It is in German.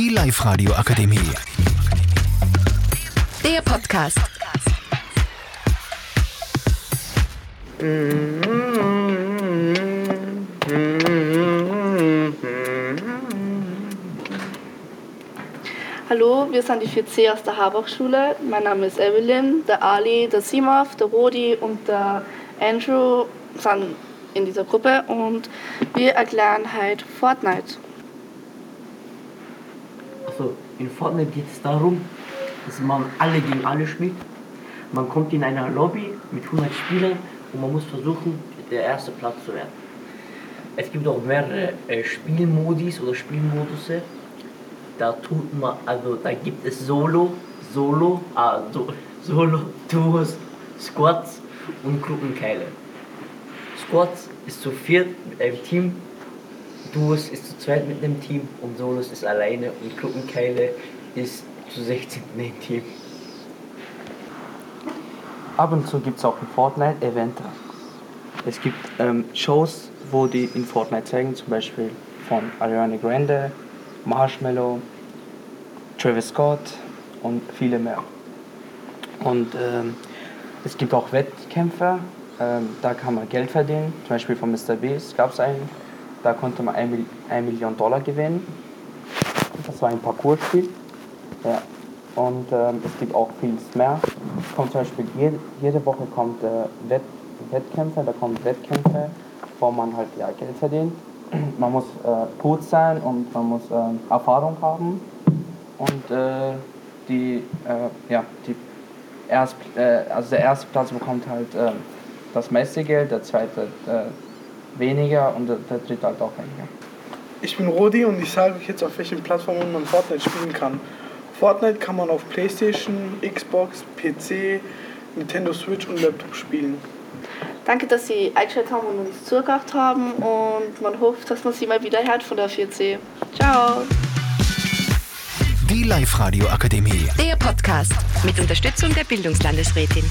Die Live-Radio Akademie. Der Podcast. Hallo, wir sind die 4C aus der Habach-Schule. Mein Name ist Evelyn, der Ali, der Simov, der Rodi und der Andrew sind in dieser Gruppe und wir erklären heute Fortnite. Also in Fortnite geht es darum, dass man alle gegen alle spielt. Man kommt in einer Lobby mit 100 Spielern und man muss versuchen, der erste Platz zu werden. Es gibt auch mehrere äh, Spielmodis oder Spielmodusse. Da tut man, also da gibt es Solo, Solo, ah, so, Solo, Duos, Squads und Gruppenkeile. Squads ist zu viert mit einem Team, Duos ist zu zweit mit einem Team und Solos ist alleine und Gruppenkeile ist zu 16 mit einem Team. Ab und zu gibt es auch in Fortnite Events. Es gibt ähm, Shows, wo die in Fortnite zeigen, zum Beispiel von Ariana Grande, Marshmallow, Travis Scott und viele mehr. Und ähm, es gibt auch Wettkämpfe, ähm, da kann man Geld verdienen. Zum Beispiel von Mr. Beast gab es einen, da konnte man 1 Million Dollar gewinnen. Das war ein Parcours-Spiel. Ja. Und ähm, es gibt auch vieles mehr. Kommt zum Beispiel jede, jede Woche kommt äh, Wett, Wettkämpfe, da kommen Wettkämpfe, wo man halt ja, Geld verdient. Man muss äh, gut sein und man muss äh, Erfahrung haben. Und äh, die, äh, ja, die erst, äh, also der erste Platz bekommt halt äh, das meiste Geld, der zweite weniger und der, der dritte halt auch weniger. Ich bin Rodi und ich sage euch jetzt, auf welchen Plattformen man Fortnite spielen kann. Fortnite kann man auf Playstation, Xbox, PC, Nintendo Switch und Laptop spielen. Danke, dass Sie eingeschaltet haben und uns zugehört haben und man hofft, dass man Sie mal wieder hört von der 4C. Ciao! Die Live-Radio Akademie. Der Podcast mit Unterstützung der Bildungslandesrätin.